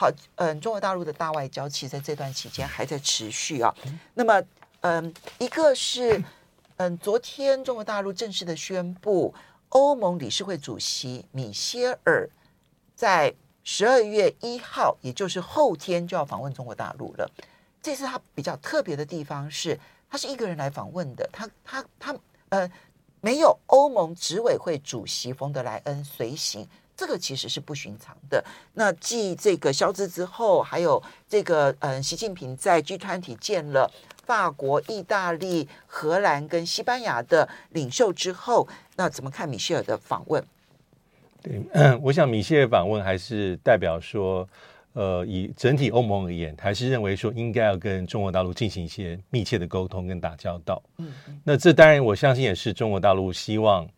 好，嗯，中国大陆的大外交其实在这段期间还在持续啊。那么，嗯，一个是，嗯，昨天中国大陆正式的宣布，欧盟理事会主席米歇尔在十二月一号，也就是后天就要访问中国大陆了。这次他比较特别的地方是，他是一个人来访问的，他他他，呃，没有欧盟执委会主席冯德莱恩随行。这个其实是不寻常的。那继这个消资之后，还有这个嗯，习近平在 G 团体见了法国、意大利、荷兰跟西班牙的领袖之后，那怎么看米歇尔的访问？对，嗯，我想米歇尔访问还是代表说，呃，以整体欧盟而言，还是认为说应该要跟中国大陆进行一些密切的沟通跟打交道。嗯，那这当然我相信也是中国大陆希望。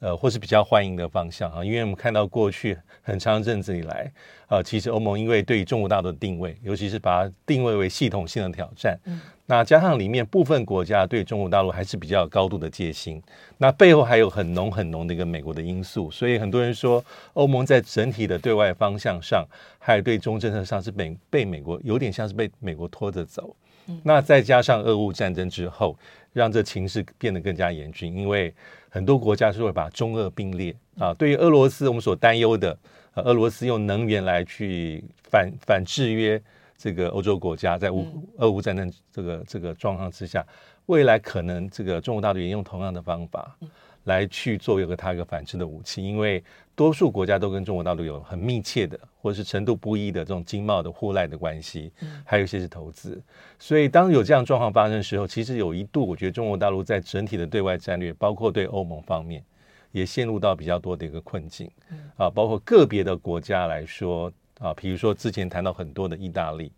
呃，或是比较欢迎的方向啊，因为我们看到过去很长一阵子以来，呃，其实欧盟因为对于中国大陆的定位，尤其是把它定位为系统性的挑战，嗯，那加上里面部分国家对中国大陆还是比较高度的戒心，那背后还有很浓很浓的一个美国的因素，所以很多人说欧盟在整体的对外方向上，还有对中政策上是被被美国有点像是被美国拖着走，嗯，那再加上俄乌战争之后，让这情势变得更加严峻，因为。很多国家是会把中俄并列啊。对于俄罗斯，我们所担忧的，呃，俄罗斯用能源来去反反制约这个欧洲国家，在乌俄乌战争这个这个状况之下，未来可能这个中国大陆也用同样的方法来去做一个它一个反制的武器，因为多数国家都跟中国大陆有很密切的或者是程度不一的这种经贸的互赖的关系，还有一些是投资，所以当有这样状况发生的时候，其实有一度我觉得中国大陆在整体的对外战略，包括对欧盟方面，也陷入到比较多的一个困境，啊，包括个别的国家来说啊，比如说之前谈到很多的意大利，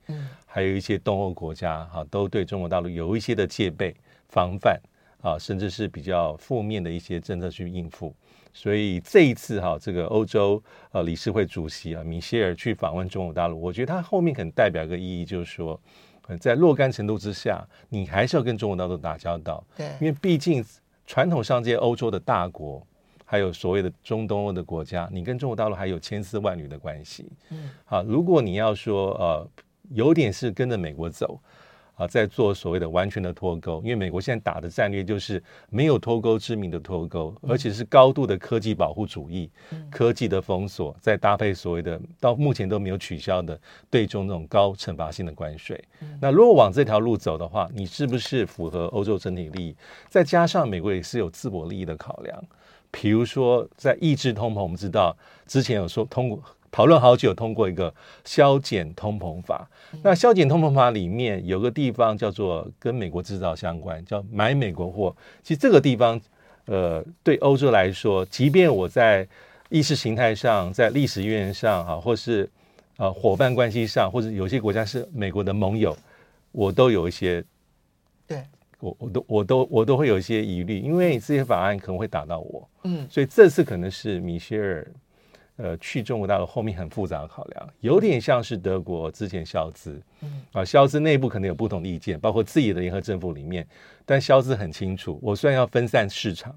还有一些东欧国家哈，都对中国大陆有一些的戒备防范。啊，甚至是比较负面的一些政策去应付，所以这一次哈，这个欧洲呃理事会主席啊米歇尔去访问中国大陆，我觉得他后面可能代表一个意义，就是说，在若干程度之下，你还是要跟中国大陆打交道，对，因为毕竟传统上这些欧洲的大国，还有所谓的中东欧的国家，你跟中国大陆还有千丝万缕的关系，嗯，好，如果你要说呃，有点是跟着美国走。啊，在做所谓的完全的脱钩，因为美国现在打的战略就是没有脱钩之名的脱钩，而且是高度的科技保护主义、科技的封锁，再搭配所谓的到目前都没有取消的对中那种高惩罚性的关税。那如果往这条路走的话，你是不是符合欧洲整体利益？再加上美国也是有自我利益的考量，比如说在抑制通膨，我们知道之前有说通过。讨论好久，通过一个削减通膨法。那削减通膨法里面有个地方叫做跟美国制造相关，叫买美国货。其实这个地方，呃，对欧洲来说，即便我在意识形态上、在历史渊源上，哈，或是呃伙伴关系上，或者有些国家是美国的盟友，我都有一些，对我我都我都我都会有一些疑虑，因为这些法案可能会打到我。嗯，所以这次可能是米歇尔。呃，去中国大陆后面很复杂的考量，有点像是德国之前肖兹，啊，肖兹内部可能有不同的意见，包括自己的联合政府里面，但肖兹很清楚，我虽然要分散市场，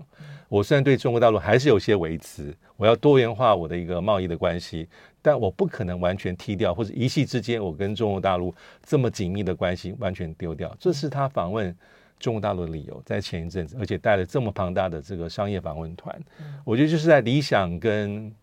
我虽然对中国大陆还是有些维持，我要多元化我的一个贸易的关系，但我不可能完全踢掉，或者一夕之间我跟中国大陆这么紧密的关系完全丢掉，这是他访问中国大陆的理由，在前一阵子，而且带了这么庞大的这个商业访问团，我觉得就是在理想跟。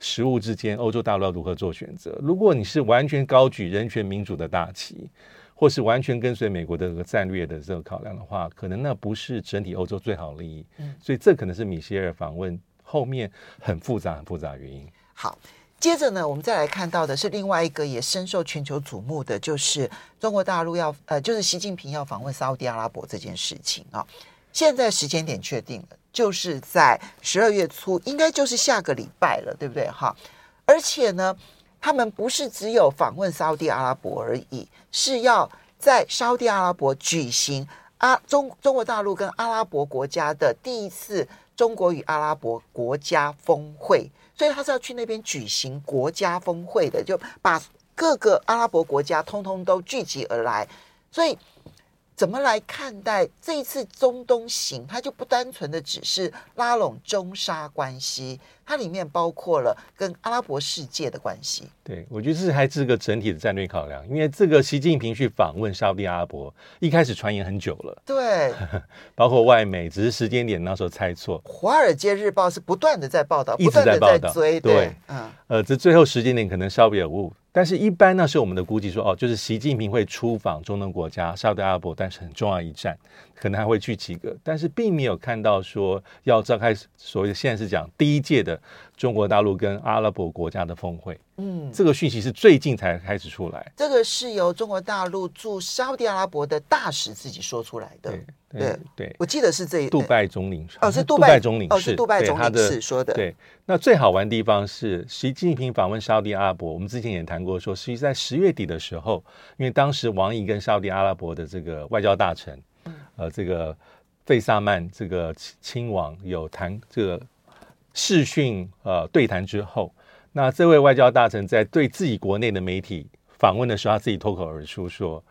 实务之间，欧洲大陆要如何做选择？如果你是完全高举人权民主的大旗，或是完全跟随美国的这个战略的这个考量的话，可能那不是整体欧洲最好利益。嗯，所以这可能是米歇尔访问后面很复杂、很复杂的原因。好，接着呢，我们再来看到的是另外一个也深受全球瞩目的，就是中国大陆要呃，就是习近平要访问沙乌地阿拉伯这件事情啊。现在时间点确定了。就是在十二月初，应该就是下个礼拜了，对不对？哈，而且呢，他们不是只有访问沙乌地阿拉伯而已，是要在沙乌地阿拉伯举行阿中中国大陆跟阿拉伯国家的第一次中国与阿拉伯国家峰会，所以他是要去那边举行国家峰会的，就把各个阿拉伯国家通通都聚集而来，所以。怎么来看待这一次中东行？它就不单纯的只是拉拢中沙关系，它里面包括了跟阿拉伯世界的关系。对，我觉得这是还是个整体的战略考量。因为这个习近平去访问沙特阿拉伯，一开始传言很久了，对，包括外媒，只是时间点那时候猜错。华尔街日报是不断的在报道，一直在报道，追，对，对嗯，呃，这最后时间点可能稍微有误。但是，一般呢是我们的估计说，哦，就是习近平会出访中东国家沙特阿拉伯，但是很重要一站，可能还会去几个，但是并没有看到说要召开所谓的现在是讲第一届的中国大陆跟阿拉伯国家的峰会。嗯，这个讯息是最近才开始出来。这个是由中国大陆驻沙特阿拉伯的大使自己说出来的。对。对我记得是这一杜拜总领事哦，是杜拜总领事，哦，是杜拜总领事说的。对，那最好玩的地方是习近平访问沙特阿拉伯，我们之前也谈过说，实际在十月底的时候，因为当时王毅跟沙特阿拉伯的这个外交大臣，嗯、呃，这个费萨曼这个亲王有谈这个视讯呃对谈之后，那这位外交大臣在对自己国内的媒体访问的时候，他自己脱口而出说。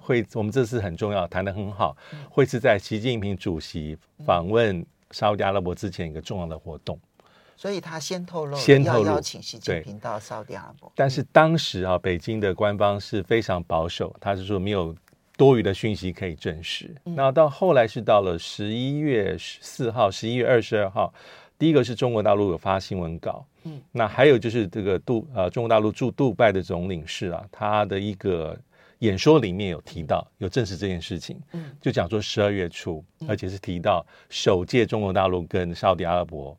会，我们这次很重要，谈得很好。会是在习近平主席访问沙特阿拉伯之前一个重要的活动，所以他先透露，先透露邀请习近平到沙特阿拉伯。但是当时啊，北京的官方是非常保守，他是说没有多余的讯息可以证实。那到后来是到了十一月十四号、十一月二十二号，第一个是中国大陆有发新闻稿，嗯，那还有就是这个杜呃中国大陆驻杜拜的总领事啊，他的一个。演说里面有提到，有证实这件事情，就讲说十二月初，而且是提到首届中国大陆跟沙特阿拉伯，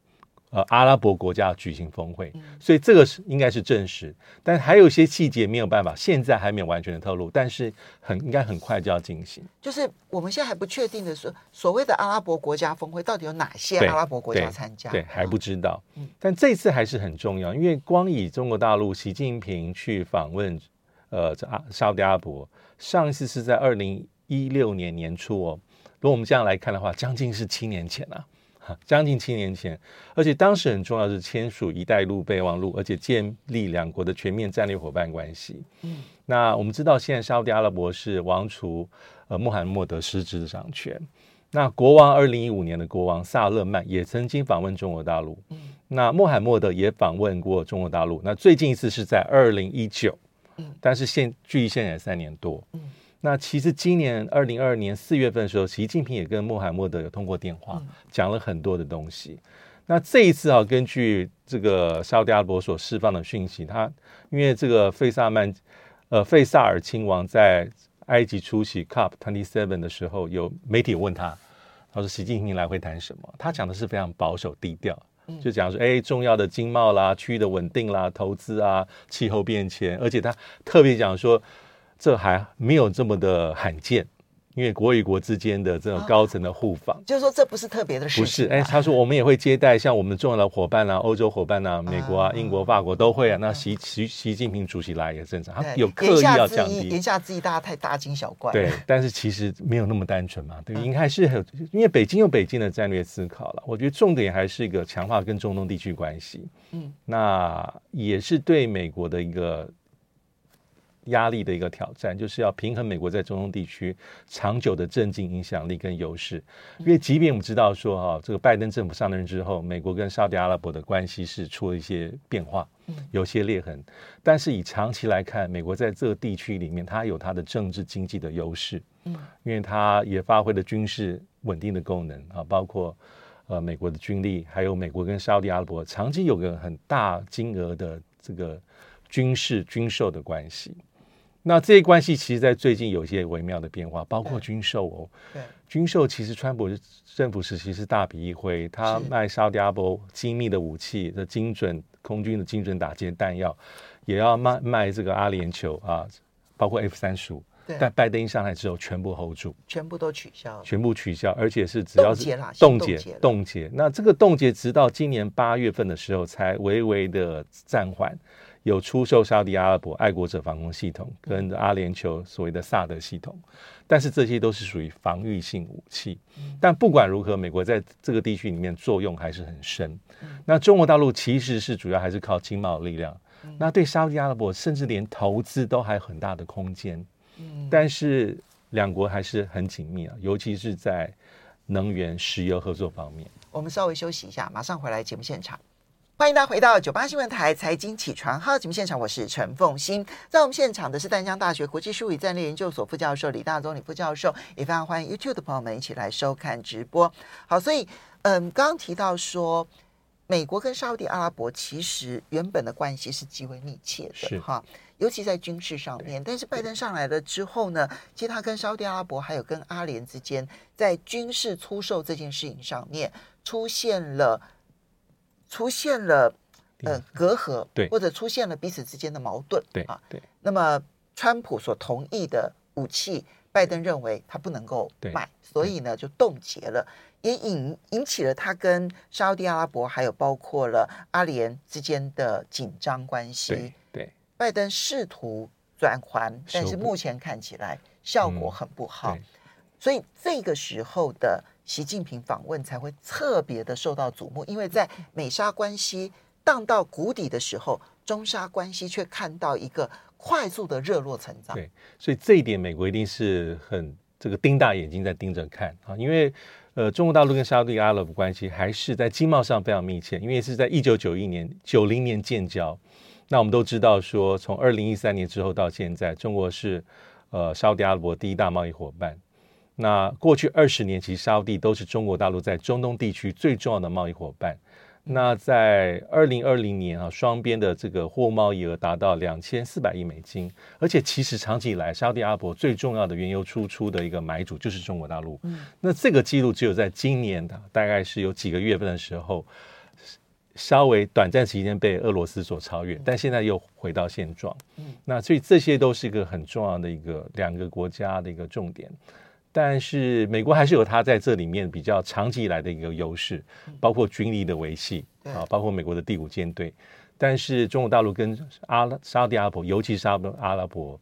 呃，阿拉伯国家举行峰会，所以这个是应该是证实，但还有一些细节没有办法，现在还没有完全的透露，但是很应该很快就要进行。就是我们现在还不确定的是，所谓的阿拉伯国家峰会到底有哪些阿拉伯国家参加？对，对，还不知道。但这次还是很重要，因为光以中国大陆习近平去访问。呃，这阿沙特阿拉伯上一次是在二零一六年年初哦。如果我们这样来看的话，将近是七年前啊，哈，将近七年前。而且当时很重要是签署“一带一路”备忘录，而且建立两国的全面战略伙伴关系。嗯，那我们知道现在沙特阿拉伯是王储呃穆罕默德实质的掌权。那国王二零一五年的国王萨勒曼也曾经访问中国大陆。嗯，那穆罕默德也访问过中国大陆。那最近一次是在二零一九。但是现距离现在三年多，嗯，那其实今年二零二二年四月份的时候，习近平也跟穆罕默德有通过电话，讲了很多的东西。那这一次啊，根据这个沙特阿拉伯所释放的讯息，他因为这个费萨曼，呃，费萨尔亲王在埃及出席 COP twenty seven 的时候，有媒体问他，他说习近平来会谈什么？他讲的是非常保守低调。就讲说，哎，重要的经贸啦、区域的稳定啦、投资啊、气候变迁，而且他特别讲说，这还没有这么的罕见。因为国与国之间的这种高层的互访，就是说这不是特别的事情。不是，哎，他说我们也会接待像我们重要的伙伴啊，欧洲伙伴啊，美国啊、英国、法国都会啊。那习习习近平主席来也正常，他有刻意要降低，言下之意大家太大惊小怪。对，但是其实没有那么单纯嘛，对，应该是很，因为北京有北京的战略思考了。我觉得重点还是一个强化跟中东地区关系。嗯，那也是对美国的一个。压力的一个挑战，就是要平衡美国在中东地区长久的政经影响力跟优势。因为即便我们知道说哈，这个拜登政府上任之后，美国跟沙特阿拉伯的关系是出了一些变化，有些裂痕。但是以长期来看，美国在这个地区里面，它有它的政治经济的优势。嗯，因为它也发挥了军事稳定的功能啊，包括呃美国的军力，还有美国跟沙特阿拉伯长期有个很大金额的这个军事军售的关系。那这些关系其实，在最近有一些微妙的变化，包括军售哦。对，军售其实川普政府时期是大笔一挥，他卖沙特阿拉伯精密的武器的精准空军的精准打击弹药，也要卖卖这个阿联酋啊，包括 F 三十五。但拜登一上台之后，全部 hold 住，全部都取消，全部取消，而且是只要是冻结冻结。那这个冻结直到今年八月份的时候才微微的暂缓。有出售沙地阿拉伯爱国者防空系统跟阿联酋所谓的萨德系统，但是这些都是属于防御性武器。但不管如何，美国在这个地区里面作用还是很深。那中国大陆其实是主要还是靠经贸力量，那对沙地阿拉伯甚至连投资都还有很大的空间。但是两国还是很紧密啊，尤其是在能源、石油合作方面。我们稍微休息一下，马上回来节目现场。欢迎大家回到九八新闻台财经起床号节目现场，我是陈凤欣。在我们现场的是淡江大学国际术语战略研究所副教授李大宗李副教授，也非常欢迎 YouTube 的朋友们一起来收看直播。好，所以嗯，刚刚提到说，美国跟沙地阿拉伯其实原本的关系是极为密切的，哈，尤其在军事上面。但是拜登上来了之后呢，其实他跟沙地阿拉伯还有跟阿联之间，在军事出售这件事情上面出现了。出现了呃隔阂，对，或者出现了彼此之间的矛盾，对啊，对。那么，川普所同意的武器，拜登认为他不能够买，所以呢就冻结了，也引引起了他跟沙特阿拉伯还有包括了阿联之间的紧张关系。对，对。拜登试图转圜，但是目前看起来效果很不好，嗯、所以这个时候的。习近平访问才会特别的受到瞩目，因为在美沙关系荡到谷底的时候，中沙关系却看到一个快速的热络成长。对，所以这一点美国一定是很这个盯大眼睛在盯着看啊，因为呃，中国大陆跟沙特阿拉伯关系还是在经贸上非常密切，因为是在一九九一年、九零年建交。那我们都知道说，从二零一三年之后到现在，中国是呃沙特阿拉伯第一大贸易伙伴。那过去二十年，其实沙乌地都是中国大陆在中东地区最重要的贸易伙伴。那在二零二零年啊，双边的这个货物贸易额达到两千四百亿美金。而且其实长期以来，沙乌地阿拉伯最重要的原油输出的一个买主就是中国大陆。嗯那这个记录只有在今年的大概是有几个月份的时候，稍微短暂时间被俄罗斯所超越，但现在又回到现状。嗯那所以这些都是一个很重要的一个两个国家的一个重点。但是美国还是有它在这里面比较长期以来的一个优势，包括军力的维系啊，包括美国的第五舰队。但是中国大陆跟阿拉沙特阿拉伯，尤其是沙特阿拉伯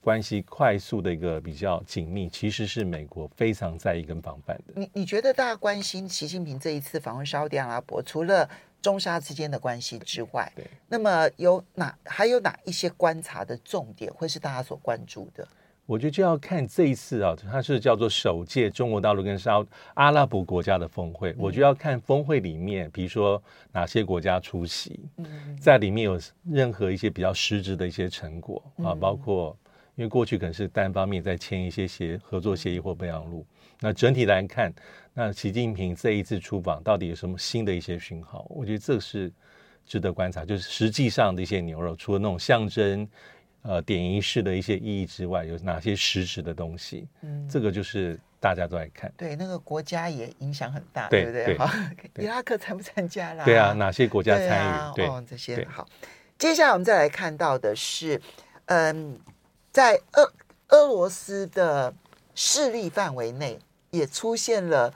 关系快速的一个比较紧密，其实是美国非常在意跟防范的。你你觉得大家关心习近平这一次访问沙特阿拉伯，除了中沙之间的关系之外，对，那么有哪还有哪一些观察的重点会是大家所关注的？我觉得就要看这一次啊，它是叫做首届中国大陆跟沙阿拉伯国家的峰会。我就要看峰会里面，比如说哪些国家出席，在里面有任何一些比较实质的一些成果啊，包括因为过去可能是单方面在签一些协合作协议或备忘录。那整体来看，那习近平这一次出访到底有什么新的一些讯号？我觉得这是值得观察，就是实际上的一些牛肉，除了那种象征。呃，点仪式的一些意义之外，有哪些实质的东西？嗯，这个就是大家都在看。对，那个国家也影响很大，对，对不对？好，伊拉克参不参加啦？对啊，哪些国家参与？对，啊、对哦，这些好。接下来我们再来看到的是，嗯，在俄俄罗斯的势力范围内，也出现了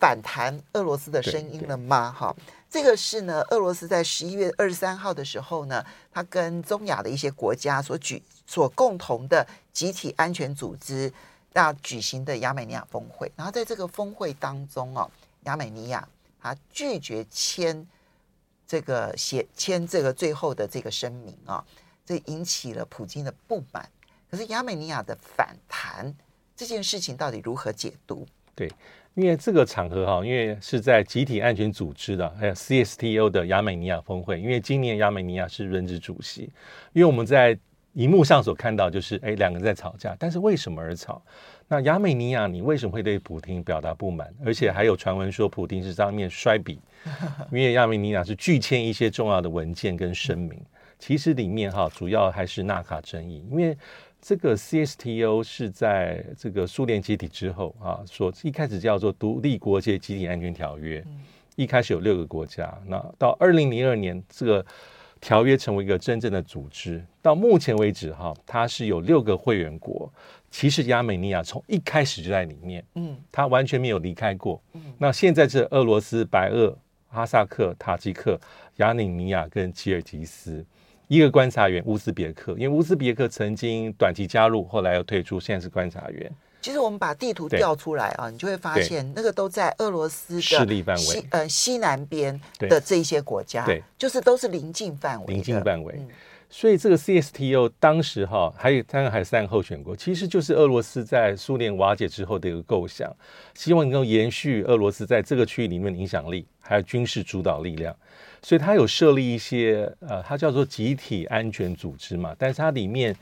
反弹俄罗斯的声音了吗？哈。这个是呢，俄罗斯在十一月二十三号的时候呢，他跟中亚的一些国家所举所共同的集体安全组织要举行的亚美尼亚峰会，然后在这个峰会当中哦，亚美尼亚他拒绝签这个写签这个最后的这个声明啊，这引起了普京的不满。可是亚美尼亚的反弹这件事情到底如何解读？对。因为这个场合哈，因为是在集体安全组织的，还有 CSTO 的亚美尼亚峰会。因为今年亚美尼亚是轮值主席。因为我们在荧幕上所看到，就是哎，两个人在吵架，但是为什么而吵？那亚美尼亚，你为什么会对普京表达不满？而且还有传闻说，普京是上面摔笔。因为亚美尼亚是拒签一些重要的文件跟声明。其实里面哈，主要还是纳卡争议，因为。这个 CSTO 是在这个苏联解体之后啊，说一开始叫做独立国界集体安全条约，一开始有六个国家，那到二零零二年这个条约成为一个真正的组织，到目前为止哈，它是有六个会员国，其实亚美尼亚从一开始就在里面，嗯，它完全没有离开过，嗯，那现在是俄罗斯、白俄、哈萨克、塔吉克、亚美尼亚跟吉尔吉斯。一个观察员乌兹别克，因为乌兹别克曾经短期加入，后来又退出，现在是观察员。其实我们把地图调出来啊，你就会发现那个都在俄罗斯的势力范围，呃，西南边的这一些国家，对，就是都是邻近范围，邻近范围。嗯、所以这个 CSTO 当时哈，还有当然还有三个候选国，其实就是俄罗斯在苏联瓦解之后的一个构想，希望能够延续俄罗斯在这个区域里面的影响力，还有军事主导力量。所以它有设立一些呃，它叫做集体安全组织嘛，但是它里面。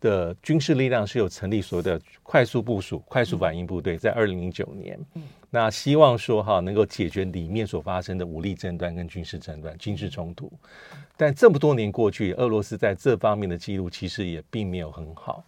的军事力量是有成立所谓的快速部署、快速反应部队，在二零零九年，那希望说哈能够解决里面所发生的武力争端跟军事争端、军事冲突。但这么多年过去，俄罗斯在这方面的记录其实也并没有很好。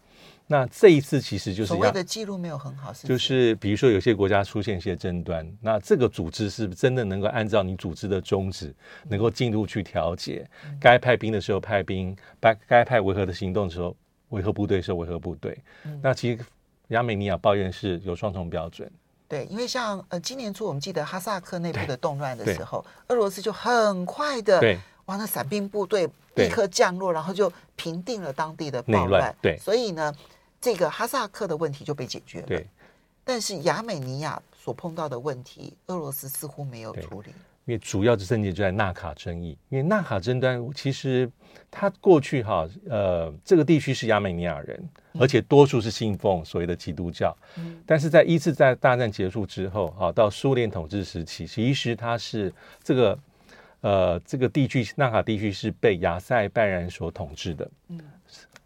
那这一次其实就是所谓的记录没有很好，就是比如说有些国家出现一些争端，那这个组织是不是真的能够按照你组织的宗旨，能够进入去调解？该派兵的时候派兵，该该派维和的行动的时候。维和部队是维和部队，嗯、那其实亚美尼亚抱怨是有双重标准。对，因为像呃今年初我们记得哈萨克内部的动乱的时候，俄罗斯就很快的，对，哇，那伞兵部队立刻降落，然后就平定了当地的暴乱。对，所以呢，这个哈萨克的问题就被解决了。对，但是亚美尼亚所碰到的问题，俄罗斯似乎没有处理。因为主要的症结就在纳卡争议，因为纳卡争端其实它过去哈呃这个地区是亚美尼亚人，而且多数是信奉所谓的基督教，嗯、但是在一次在大战结束之后哈，到苏联统治时期，其实它是这个呃这个地区纳卡地区是被亚塞拜然所统治的，嗯，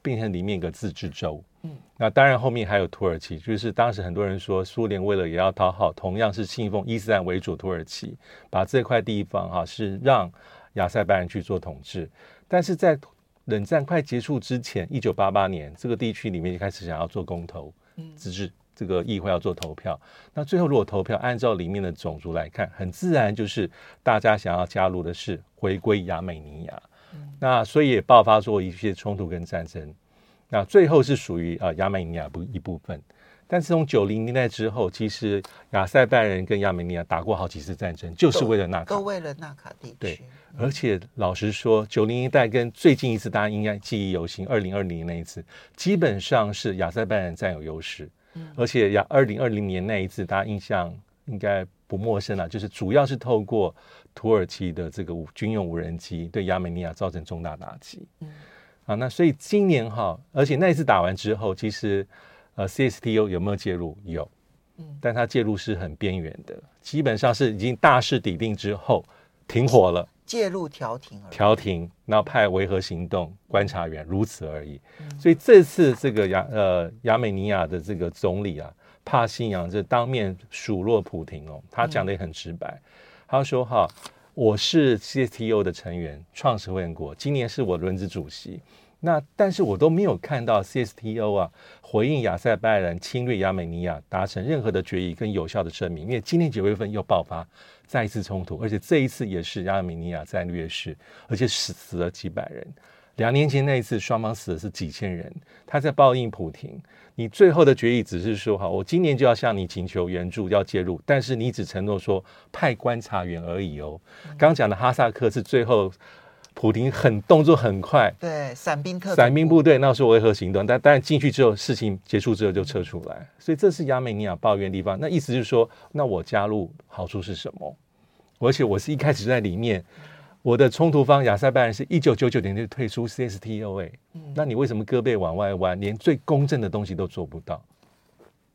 变成里面一个自治州。嗯，那当然后面还有土耳其，就是当时很多人说苏联为了也要讨好同样是信奉伊斯兰为主土耳其，把这块地方哈、啊、是让亚塞拜然去做统治，但是在冷战快结束之前，一九八八年这个地区里面就开始想要做公投，嗯，自治这个议会要做投票，那最后如果投票按照里面的种族来看，很自然就是大家想要加入的是回归亚美尼亚，嗯、那所以也爆发出一些冲突跟战争。那最后是属于啊亚美尼亚部一部分，但是从九零年代之后，其实亚塞拜人跟亚美尼亚打过好几次战争，就是为了纳卡，都为了纳卡地区。对，而且老实说，九零年代跟最近一次大家应该记忆犹新，二零二零年那一次，基本上是亚塞拜人占有优势。嗯，而且亚二零二零年那一次，大家印象应该不陌生了，就是主要是透过土耳其的这个军用无人机对亚美尼亚造成重大打击。嗯。啊，那所以今年哈，而且那一次打完之后，其实呃，CSTO 有没有介入？有，嗯，但它介入是很边缘的，基本上是已经大势抵定之后停火了，介入调停而已，调停，然后派维和行动观察员，如此而已。嗯、所以这次这个亚呃亚美尼亚的这个总理啊，帕信扬就当面数落普廷哦，他讲的也很直白，嗯、他说哈。我是 CSTO 的成员，创始会员国，今年是我轮值主席。那但是我都没有看到 CSTO 啊回应亚塞拜然侵略亚美尼亚达成任何的决议跟有效的声明，因为今年九月份又爆发再一次冲突，而且这一次也是亚美尼亚战略是，而且死死了几百人。两年前那一次双方死的是几千人，他在报应普廷。你最后的决议只是说，哈，我今年就要向你请求援助，要介入，但是你只承诺说派观察员而已哦。刚讲的哈萨克是最后普廷很动作很快，对，伞兵特伞兵部队那时候维和行动，但但进去之后，事情结束之后就撤出来，所以这是亚美尼亚抱怨的地方。那意思就是说，那我加入好处是什么？而且我是一开始在里面。我的冲突方亚塞拜然是一九九九年就退出 CSTO，哎，嗯，那你为什么胳膊往外弯，连最公正的东西都做不到？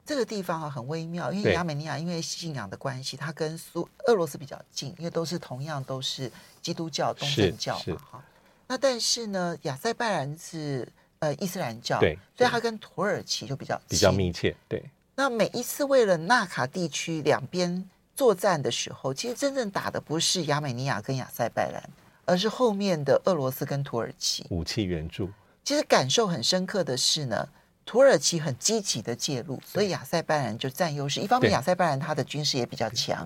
这个地方啊很微妙，因为亚美尼亚因为信仰的关系，它跟苏俄罗斯比较近，因为都是同样都是基督教东正教嘛，哈。那但是呢，亚塞拜然是呃伊斯兰教，对，所以它跟土耳其就比较比较密切，对。那每一次为了纳卡地区两边。作战的时候，其实真正打的不是亚美尼亚跟亚塞拜然，而是后面的俄罗斯跟土耳其武器援助。其实感受很深刻的是呢，土耳其很积极的介入，所以亚塞拜然就占优势。一方面，亚塞拜然他的军事也比较强，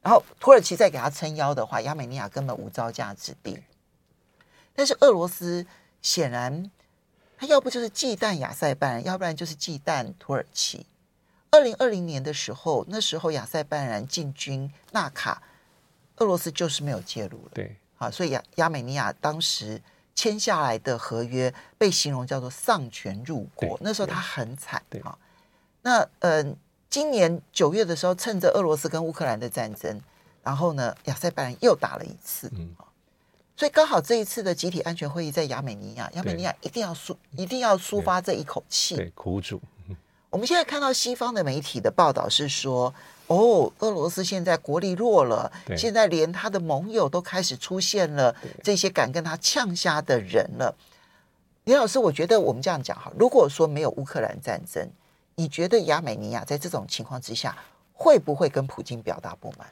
然后土耳其再给他撑腰的话，亚美尼亚根本无招架之力。但是俄罗斯显然，他要不就是忌惮亚塞拜然，要不然就是忌惮土耳其。二零二零年的时候，那时候亚塞拜然进军纳卡，俄罗斯就是没有介入了。对，啊，所以亚亚美尼亚当时签下来的合约被形容叫做丧权辱国，那时候他很惨啊。那嗯、呃，今年九月的时候，趁着俄罗斯跟乌克兰的战争，然后呢，亚塞拜然又打了一次，嗯，所以刚好这一次的集体安全会议在亚美尼亚，亚美尼亚一定要抒，一定要抒发这一口气，对，苦主。我们现在看到西方的媒体的报道是说，哦，俄罗斯现在国力弱了，现在连他的盟友都开始出现了这些敢跟他呛虾的人了。李老师，我觉得我们这样讲哈，如果说没有乌克兰战争，你觉得亚美尼亚在这种情况之下，会不会跟普京表达不满？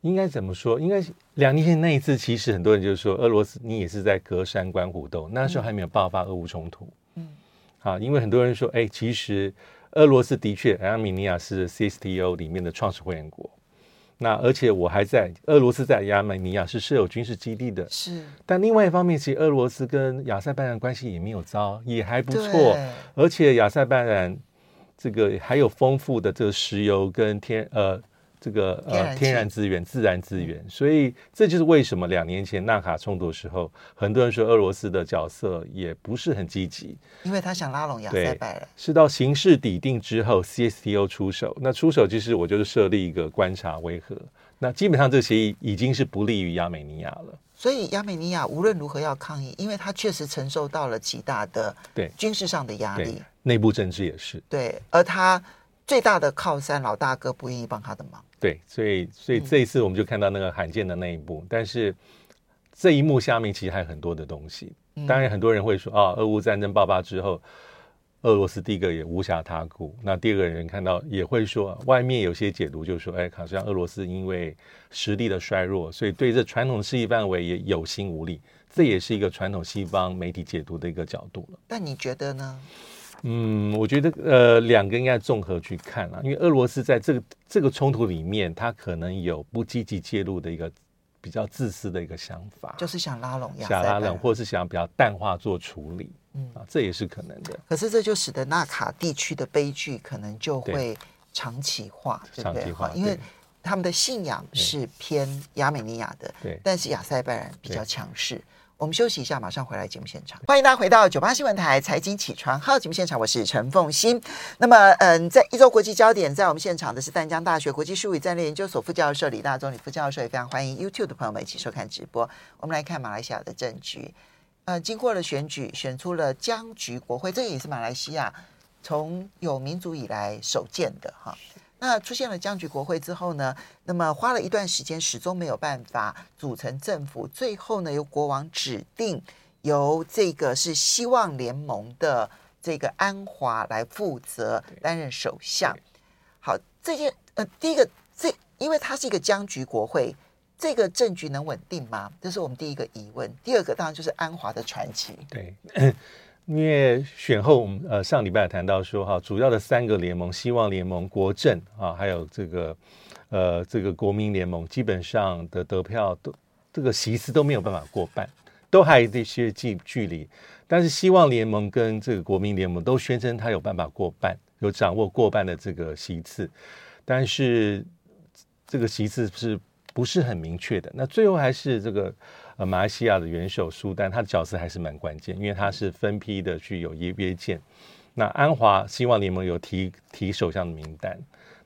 应该怎么说？应该两年前那一次，其实很多人就说，俄罗斯你也是在隔山观虎斗，那时候还没有爆发俄乌冲突。啊，因为很多人说，哎，其实俄罗斯的确，亚美尼亚是 CSTO 里面的创始会员国。那而且我还在俄罗斯在亚美尼亚是设有军事基地的。是。但另外一方面，其实俄罗斯跟亚塞拜然关系也没有糟，也还不错。而且亚塞拜然这个还有丰富的这个石油跟天呃。这个呃天然资源、自然资源，所以这就是为什么两年前纳卡冲突的时候，很多人说俄罗斯的角色也不是很积极，因为他想拉拢亚塞拜然。是到形势底定之后，CSTO 出手。那出手其实我就是设立一个观察维和。那基本上这协议已经是不利于亚美尼亚了。所以亚美尼亚无论如何要抗议，因为他确实承受到了极大的对军事上的压力，内部政治也是对，而他最大的靠山老大哥不愿意帮他的忙。对，所以所以这一次我们就看到那个罕见的那一幕，嗯、但是这一幕下面其实还有很多的东西。当然，很多人会说啊，俄乌战争爆发之后，俄罗斯第一个也无暇他顾。那第二个人看到也会说，外面有些解读就是说，哎，好像俄罗斯因为实力的衰弱，所以对这传统势力范围也有心无力。这也是一个传统西方媒体解读的一个角度了。但你觉得呢？嗯，我觉得呃，两个应该综合去看啊，因为俄罗斯在这个这个冲突里面，他可能有不积极介入的一个比较自私的一个想法，就是想拉拢，想拉拢，或是想比较淡化做处理，嗯。啊，这也是可能的。可是这就使得纳卡地区的悲剧可能就会长期化，对不对？长期化，因为他们的信仰是偏亚美尼亚的，对，但是亚塞拜然比较强势。我们休息一下，马上回来节目现场。欢迎大家回到九八新闻台财经起床号节目现场，我是陈凤欣。那么，嗯，在一周国际焦点，在我们现场的是淡江大学国际术语战略研究所副教授李大宗李副教授，也非常欢迎 YouTube 的朋友们一起收看直播。我们来看马来西亚的政局，呃，经过了选举，选出了僵局国会，这个也是马来西亚从有民主以来首见的哈。那出现了僵局国会之后呢，那么花了一段时间，始终没有办法组成政府。最后呢，由国王指定由这个是希望联盟的这个安华来负责担任首相。好，这件呃，第一个这，因为它是一个僵局国会，这个政局能稳定吗？这是我们第一个疑问。第二个当然就是安华的传奇。对。因为选后，我们呃上礼拜谈到说哈，主要的三个联盟，希望联盟、国政啊，还有这个呃这个国民联盟，基本上的得票都这个席次都没有办法过半，都还有一些距距离。但是希望联盟跟这个国民联盟都宣称他有办法过半，有掌握过半的这个席次，但是这个席次是不是很明确的？那最后还是这个。呃，马来西亚的元首苏丹，他的角色还是蛮关键，因为他是分批的去有约约见。那安华希望联盟有提提首相的名单。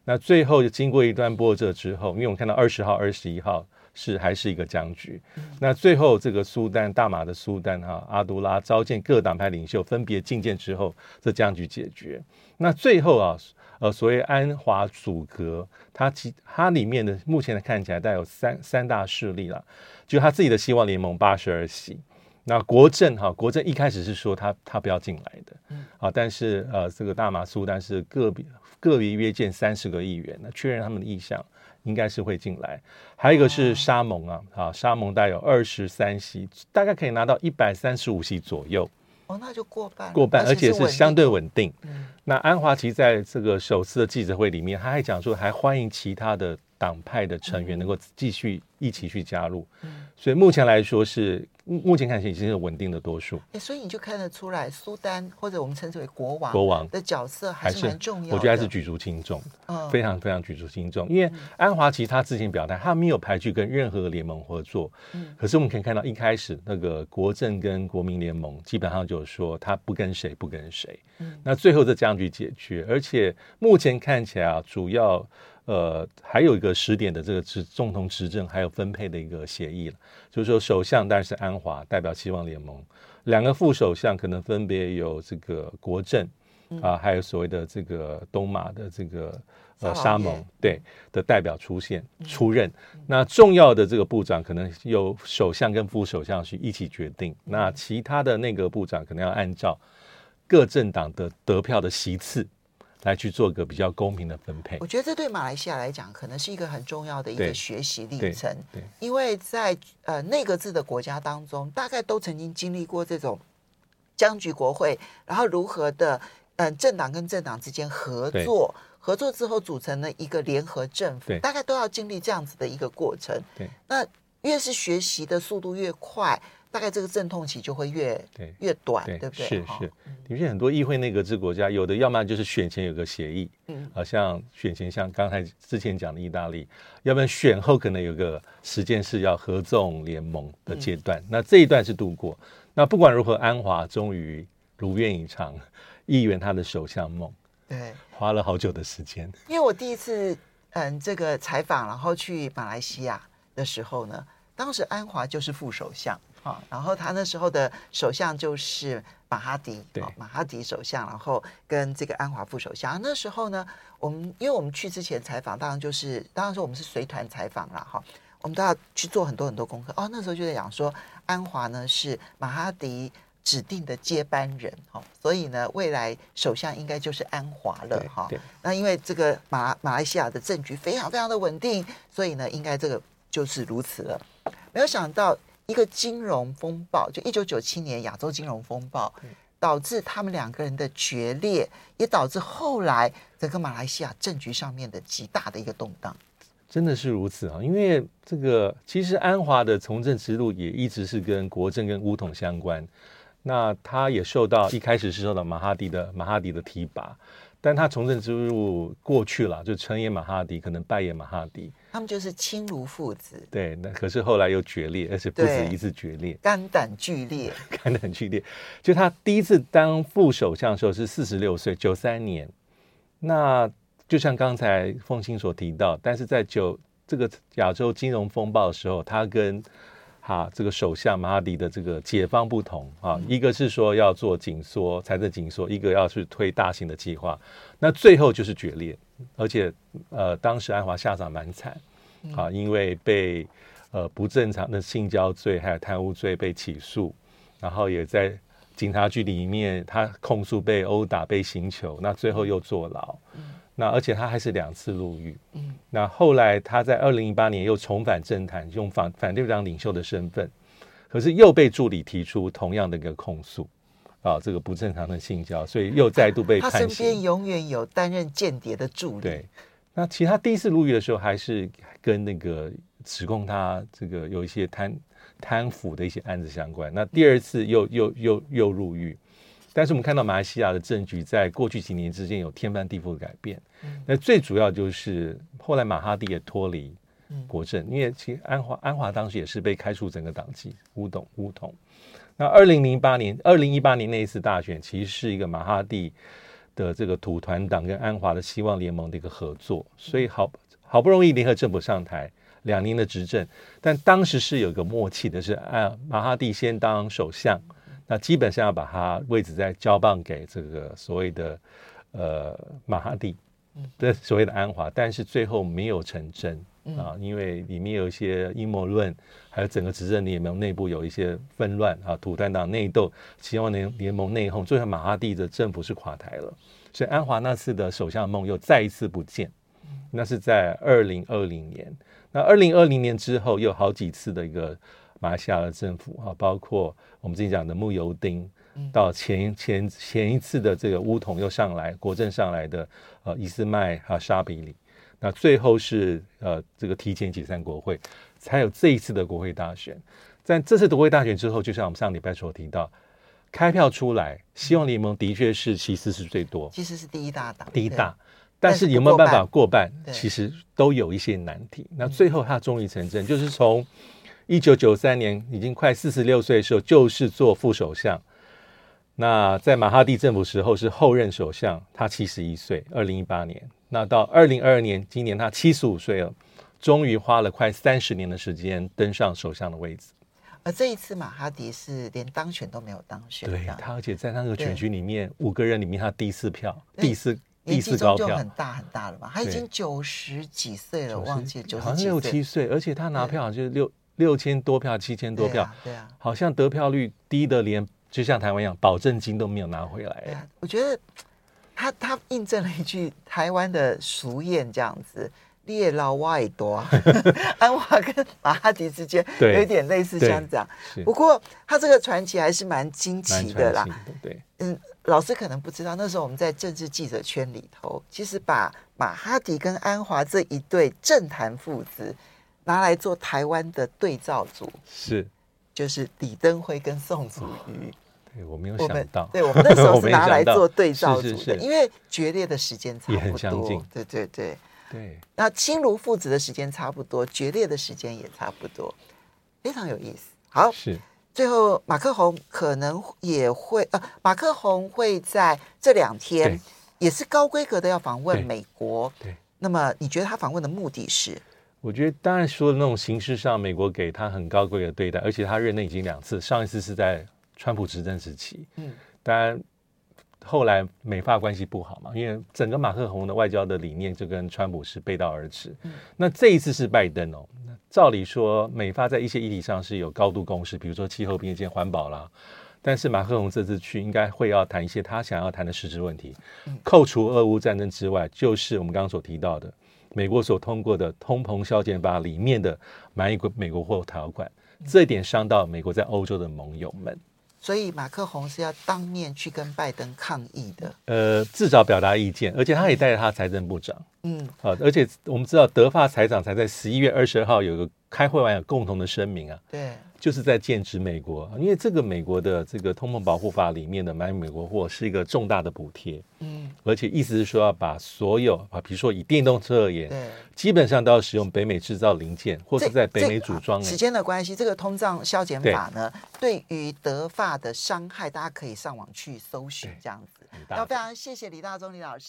那最后就经过一段波折之后，因为我们看到二十号、二十一号是还是一个僵局。那最后这个苏丹大马的苏丹哈阿杜拉召见各党派领袖，分别觐见之后，这僵局解决。那最后啊。呃，所谓安华组阁，它其它里面的目前的看起来带有三三大势力了，就他自己的希望联盟八十二席，那国政哈，国政一开始是说他他不要进来的，嗯，啊，但是呃，这个大马苏丹是个别个别约见三十个议员，那确认他们的意向，应该是会进来。还有一个是沙蒙啊，啊，沙蒙带有二十三席，大概可以拿到一百三十五席左右。哦，那就过半，过半，而且是相对稳定。嗯，那安华其实在这个首次的记者会里面，他还讲说，还欢迎其他的党派的成员能够继续一起去加入。嗯，所以目前来说是目前看起来已经是稳定的多数。哎，所以你就看得出来，苏丹或者我们称之为国王国王的角色还是蛮重要的。我觉得还是举足轻重，嗯，非常非常举足轻重。因为安华其实他之前表态，他没有排拒跟任何联盟合作。嗯，可是我们可以看到一开始那个国政跟国民联盟基本上就是说他不跟谁不跟谁。嗯，那最后这僵局解决，而且目前看起来啊，主要。呃，还有一个时点的这个执共同执政还有分配的一个协议了，就是说首相当然是安华，代表希望联盟，两个副首相可能分别有这个国政啊，还有所谓的这个东马的这个呃沙盟对的代表出现出任，那重要的这个部长可能由首相跟副首相去一起决定，那其他的内阁部长可能要按照各政党的得票的席次。来去做个比较公平的分配，我觉得这对马来西亚来讲，可能是一个很重要的一个学习历程。对，对，因为在呃内阁制的国家当中，大概都曾经经历过这种僵局国会，然后如何的嗯、呃、政党跟政党之间合作，合作之后组成了一个联合政府，大概都要经历这样子的一个过程。对，那越是学习的速度越快。大概这个阵痛期就会越对越短，对，不对？是是，的确很多议会内阁制国家，有的要么就是选前有个协议，嗯，好像选前像刚才之前讲的意大利，要不然选后可能有个时间是要合纵联盟的阶段，嗯，那这一段是度过。那不管如何，安华终于如愿以偿，议员他的首相梦，对，花了好久的时间。因为我第一次嗯这个采访，然后去马来西亚的时候呢，当时安华就是副首相。好，然后他那时候的首相就是马哈迪，对，马哈迪首相，然后跟这个安华副首相。那时候呢，我们因为我们去之前采访，当然就是当然说我们是随团采访了哈，我们都要去做很多很多功课。哦，那时候就在讲说，安华呢是马哈迪指定的接班人，哈，所以呢，未来首相应该就是安华了，哈。那因为这个马马来西亚的政局非常非常的稳定，所以呢，应该这个就是如此了。没有想到。一个金融风暴，就一九九七年亚洲金融风暴，导致他们两个人的决裂，也导致后来整个马来西亚政局上面的极大的一个动荡。真的是如此啊！因为这个其实安华的从政之路也一直是跟国政跟巫统相关，那他也受到一开始是受到马哈迪的马哈迪的提拔。但他从政之路过去了，就成也马哈迪，可能败也马哈迪。他们就是亲如父子。对，那可是后来又决裂，而且不止一次决裂，肝胆俱裂，肝胆俱裂。就他第一次当副首相的时候是四十六岁，九三年。那就像刚才凤青所提到，但是在九这个亚洲金融风暴的时候，他跟哈，这个首相马哈迪的这个解放不同啊，一个是说要做紧缩财政紧缩，一个要去推大型的计划，那最后就是决裂，而且呃，当时安华下场蛮惨啊，因为被呃不正常的性交罪还有贪污罪被起诉，然后也在警察局里面他控诉被殴打被刑求，那最后又坐牢。那而且他还是两次入狱，嗯，那后来他在二零一八年又重返政坛，用反反对党领袖的身份，可是又被助理提出同样的一个控诉，啊，这个不正常的性交，所以又再度被判刑。他身边永远有担任间谍的助理。对，那其他第一次入狱的时候，还是跟那个指控他这个有一些贪贪腐的一些案子相关。那第二次又又又又入狱。但是我们看到马来西亚的政局在过去几年之间有天翻地覆的改变，那最主要就是后来马哈蒂也脱离国阵，因为其实安华安华当时也是被开除整个党籍，乌董乌统。那二零零八年、二零一八年那一次大选，其实是一个马哈蒂的这个土团党跟安华的希望联盟的一个合作，所以好好不容易联合政府上台两年的执政，但当时是有一个默契的是，啊马哈蒂先当首相。那基本上要把它位置再交棒给这个所谓的呃马哈蒂，的所谓的安华，但是最后没有成真啊，因为里面有一些阴谋论，还有整个执政联盟内部有一些纷乱啊，土团党内斗，希望联联盟内讧，最后马哈蒂的政府是垮台了，所以安华那次的首相梦又再一次不见，那是在二零二零年，那二零二零年之后又好几次的一个。马来西亚的政府啊，包括我们之前讲的木油丁，到前前前一次的这个乌统又上来，国政上来的呃伊斯迈啊沙比里，那最后是呃这个提前解散国会，才有这一次的国会大选。在这次国会大选之后，就像我们上礼拜所提到，开票出来，希望联盟的确是其实是最多，其实是第一大党，第一大，但是有没有办法过半，其实都有一些难题。那最后他终于成真，就是从一九九三年已经快四十六岁的时候，就是做副首相。那在马哈蒂政府时候是后任首相，他七十一岁，二零一八年。那到二零二二年，今年他七十五岁了，终于花了快三十年的时间登上首相的位置。而这一次马哈迪是连当选都没有当选，对他，而且在那个选区里面五个人里面，他第四票，第四第四高票，很大很大了吧。他已经九十几岁了，忘记九十好像六七岁，而且他拿票好像就是六六千多票，七千多票，对啊，好像得票率低的连就像台湾一样，保证金都没有拿回来。我觉得他他印证了一句台湾的俗谚，这样子。列老外多，安华跟马哈迪之间有一点类似像这样。不过他这个传奇还是蛮惊奇的啦。对，嗯，老师可能不知道，那时候我们在政治记者圈里头，其实把马哈迪跟安华这一对政坛父子拿来做台湾的对照组，是，就是李登辉跟宋楚瑜。对，我没有想到，对我们那时候 是拿来做对照组的，因为决裂的时间差不多。对对对。对，那亲如父子的时间差不多，决裂的时间也差不多，非常有意思。好，是最后马克宏可能也会呃，马克宏会在这两天也是高规格的要访问美国。对，对，那么你觉得他访问的目的是？我觉得当然说的那种形式上，美国给他很高贵的对待，而且他任内已经两次，上一次是在川普执政时期。嗯，当然。后来美法关系不好嘛，因为整个马克宏的外交的理念就跟川普是背道而驰。嗯、那这一次是拜登哦，照理说美法在一些议题上是有高度共识，比如说气候变迁、环保啦。但是马克宏这次去应该会要谈一些他想要谈的实质问题。嗯、扣除俄乌战争之外，就是我们刚刚所提到的美国所通过的通膨削减法里面的买一个美国货条款，嗯、这一点伤到美国在欧洲的盟友们。所以马克宏是要当面去跟拜登抗议的，呃，至少表达意见，而且他也带着他财政部长，嗯，好，而且我们知道德法财长才在十一月二十二号有个开会完有共同的声明啊，对。就是在剑指美国，因为这个美国的这个通膨保护法里面的买美国货是一个重大的补贴，嗯，而且意思是说要把所有啊，比如说以电动车而言，对，基本上都要使用北美制造零件，或是在北美组装。时间的关系，这个通胀削减法呢，对于德法的伤害，大家可以上网去搜寻这样子。那非常谢谢李大中李老师。